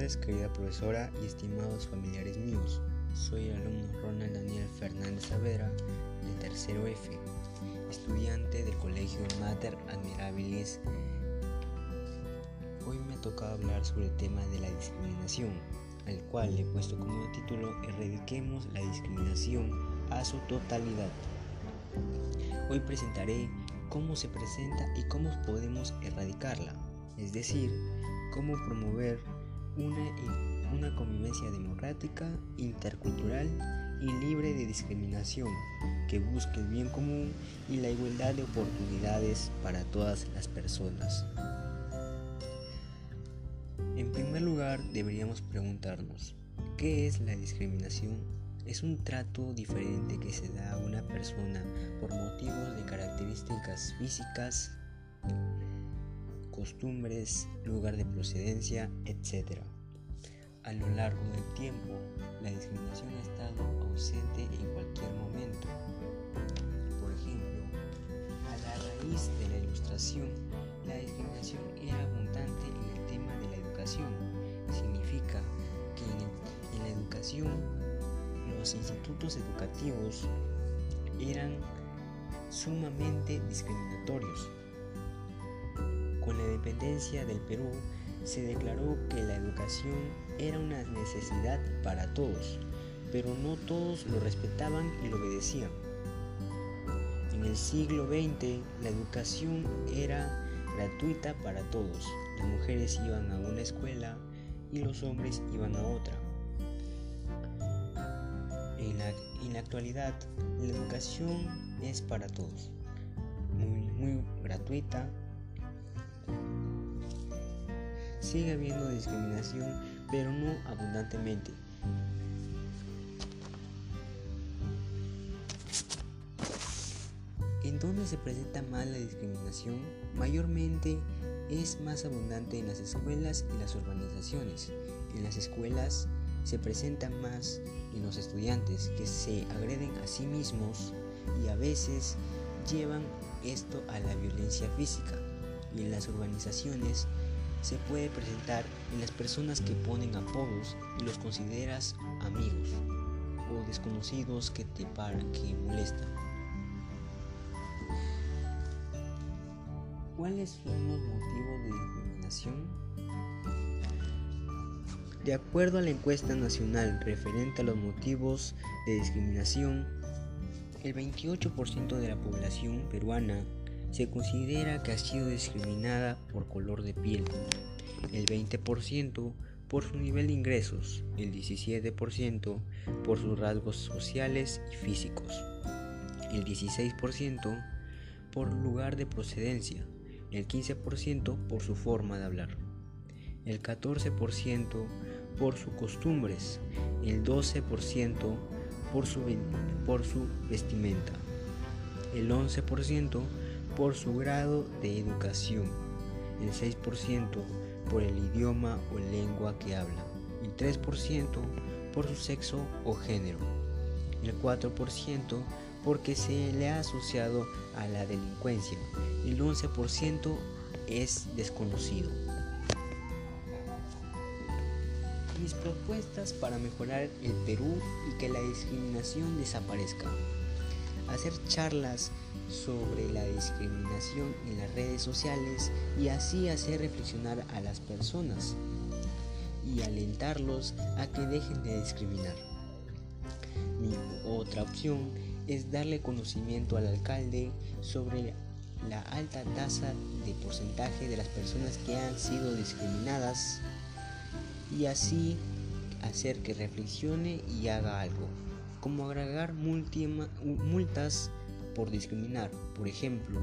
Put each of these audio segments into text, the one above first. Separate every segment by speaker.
Speaker 1: tardes, querida profesora y estimados familiares míos. Soy el alumno Ronald Daniel Fernández Saavedra, de tercero F, estudiante del Colegio Mater Admirabilis. Hoy me toca hablar sobre el tema de la discriminación, al cual he puesto como título Erradiquemos la discriminación a su totalidad. Hoy presentaré cómo se presenta y cómo podemos erradicarla, es decir, cómo promover una, una convivencia democrática, intercultural y libre de discriminación que busque el bien común y la igualdad de oportunidades para todas las personas. En primer lugar, deberíamos preguntarnos, ¿qué es la discriminación? Es un trato diferente que se da a una persona por motivos de características físicas, costumbres, lugar de procedencia, etc. A lo largo del tiempo, la discriminación ha estado ausente en cualquier momento. Por ejemplo, a la raíz de la ilustración, la discriminación era abundante en el tema de la educación. Significa que en, en la educación los institutos educativos eran sumamente discriminatorios con la independencia del Perú, se declaró que la educación era una necesidad para todos, pero no todos lo respetaban y lo obedecían. En el siglo XX, la educación era gratuita para todos. Las mujeres iban a una escuela y los hombres iban a otra. En la, en la actualidad, la educación es para todos, muy, muy gratuita Sigue habiendo discriminación, pero no abundantemente. ¿En dónde se presenta más la discriminación? Mayormente es más abundante en las escuelas y las urbanizaciones. En las escuelas se presenta más en los estudiantes que se agreden a sí mismos y a veces llevan esto a la violencia física. Y en las urbanizaciones se puede presentar en las personas que ponen apodos y los consideras amigos o desconocidos que te paran, que molestan. ¿Cuáles son los motivos de discriminación? De acuerdo a la encuesta nacional referente a los motivos de discriminación, el 28% de la población peruana se considera que ha sido discriminada por color de piel, el 20% por su nivel de ingresos, el 17% por sus rasgos sociales y físicos, el 16% por lugar de procedencia, el 15% por su forma de hablar, el 14% por sus costumbres, el 12% por su, por su vestimenta, el 11% por su grado de educación, el 6% por el idioma o lengua que habla, el 3% por su sexo o género, el 4% porque se le ha asociado a la delincuencia, el 11% es desconocido. Mis propuestas para mejorar el Perú y que la discriminación desaparezca. Hacer charlas sobre la discriminación en las redes sociales y así hacer reflexionar a las personas y alentarlos a que dejen de discriminar. Mi otra opción es darle conocimiento al alcalde sobre la alta tasa de porcentaje de las personas que han sido discriminadas y así hacer que reflexione y haga algo, como agregar multas por discriminar. Por ejemplo,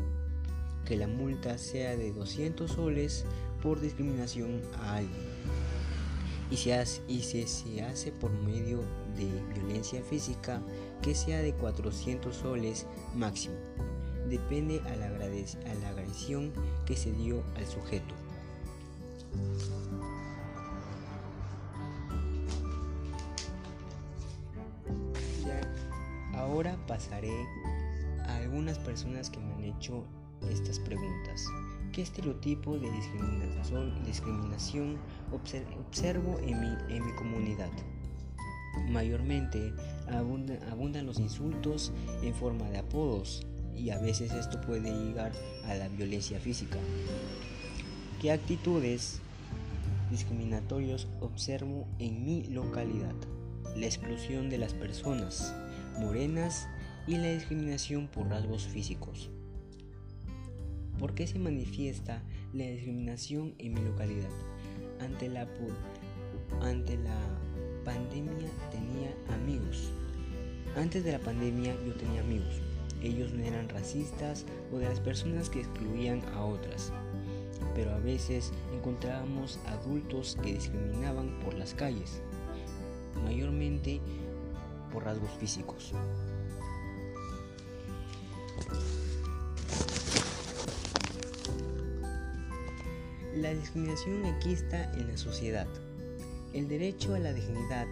Speaker 1: que la multa sea de 200 soles por discriminación a alguien. Y, si se hace por medio de violencia física, que sea de 400 soles máximo. Depende a la agresión que se dio al sujeto. ahora pasaré algunas personas que me han hecho estas preguntas. ¿Qué estereotipo de discriminación, observo en mi, comunidad? Mayormente abundan los insultos en forma de apodos y a veces esto puede llegar a la violencia física. ¿Qué actitudes discriminatorias observo en mi localidad? La exclusión de las personas morenas y la discriminación por rasgos físicos. ¿Por qué se manifiesta la discriminación en mi localidad? Ante la, la pandemia tenía amigos. Antes de la pandemia yo tenía amigos. Ellos no eran racistas o de las personas que excluían a otras. Pero a veces encontrábamos adultos que discriminaban por las calles, mayormente por rasgos físicos. La discriminación está en la sociedad. El derecho a la dignidad,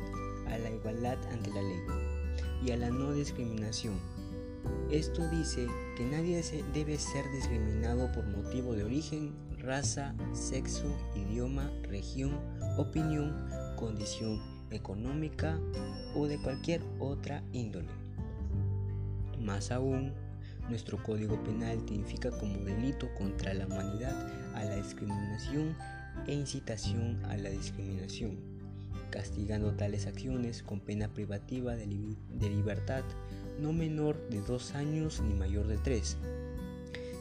Speaker 1: a la igualdad ante la ley y a la no discriminación. Esto dice que nadie debe ser discriminado por motivo de origen, raza, sexo, idioma, región, opinión, condición económica o de cualquier otra índole. Más aún, nuestro Código Penal tipifica como delito contra la humanidad a la discriminación e incitación a la discriminación, castigando tales acciones con pena privativa de, libertad no menor de dos años ni mayor de tres.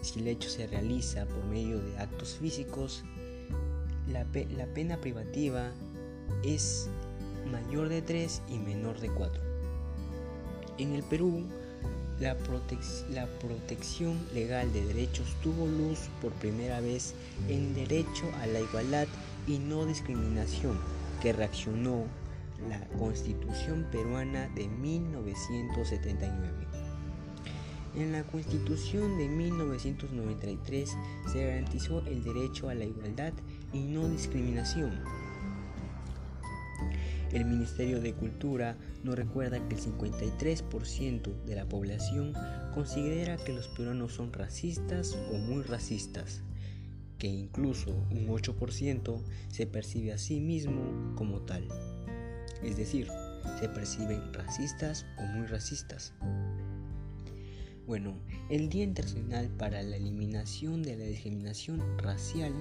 Speaker 1: Si el hecho se realiza por medio de actos físicos, la, pena privativa es mayor de tres y menor de cuatro. En el Perú, la, protección legal de derechos tuvo luz por primera vez en Derecho a la Igualdad y No Discriminación, que reaccionó la Constitución peruana de 1979. En la Constitución de 1993 se garantizó el derecho a la igualdad y no discriminación el Ministerio de Cultura nos recuerda que el 53% de la población considera que los peruanos son racistas o muy racistas, que incluso un 8% se percibe a sí mismo como tal. Es decir, se perciben racistas o muy racistas. Bueno, el Día Internacional para la Eliminación de la Discriminación Racial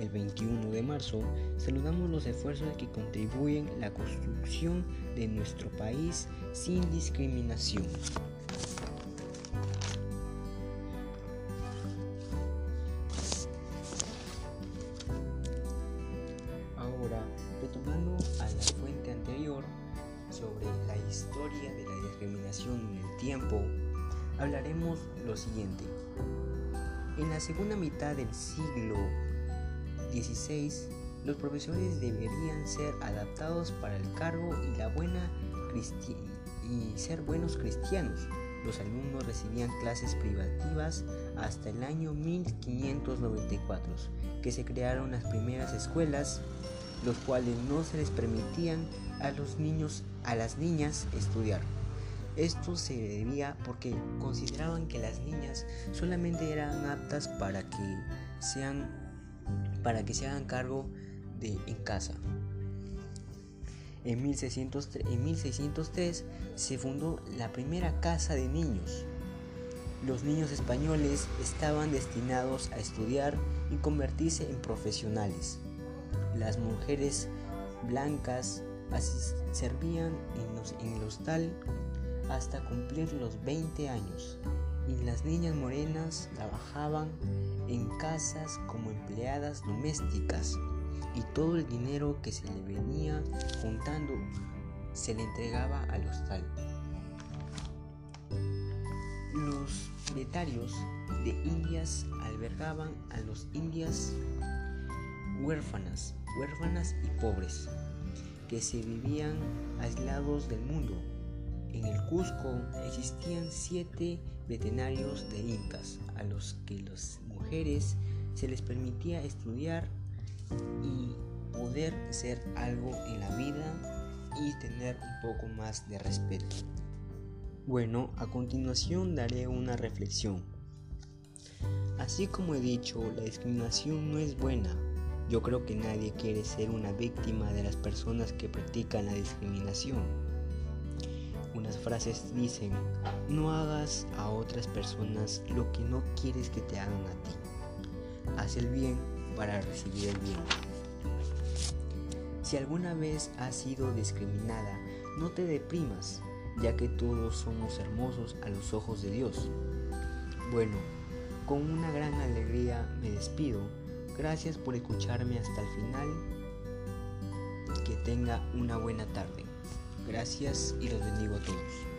Speaker 1: el 21 de marzo, saludamos los esfuerzos que contribuyen a la construcción de nuestro país sin discriminación. Ahora, retomando a la fuente anterior sobre la historia de la discriminación en el tiempo, hablaremos lo siguiente. En la segunda mitad del siglo 16. Los profesores deberían ser adaptados para el cargo y la buena y ser buenos cristianos. Los alumnos recibían clases privativas hasta el año 1594, que se crearon las primeras escuelas, los cuales no se les permitían a los niños, a las niñas estudiar. Esto se debía porque consideraban que las niñas solamente eran aptas para que sean para que se hagan cargo de en casa. En 1603, en 1603 se fundó la primera casa de niños. Los niños españoles estaban destinados a estudiar y convertirse en profesionales. Las mujeres blancas servían en, el hostal hasta cumplir los 20 años y las niñas morenas trabajaban en casas como empleadas domésticas y todo el dinero que se le venía juntando se le entregaba al hostal. Los propietarios de indias albergaban a los indias huérfanas, huérfanas y pobres, que se vivían aislados del mundo. En el Cusco existían siete veterinarios de incas a los que se les permitía estudiar y poder ser algo en la vida y tener un poco más de respeto. Bueno, a continuación daré una reflexión. Así como he dicho, la discriminación no es buena. Yo creo que nadie quiere ser una víctima de las personas que practican la discriminación. Unas frases dicen, no hagas a otras personas lo que no quieres que te hagan a ti. Haz el bien para recibir el bien. Si alguna vez has sido discriminada, no te deprimas, ya que todos somos hermosos a los ojos de Dios. Bueno, con una gran alegría me despido. Gracias por escucharme hasta el final. Que tenga una buena tarde. Gracias y los bendigo a todos.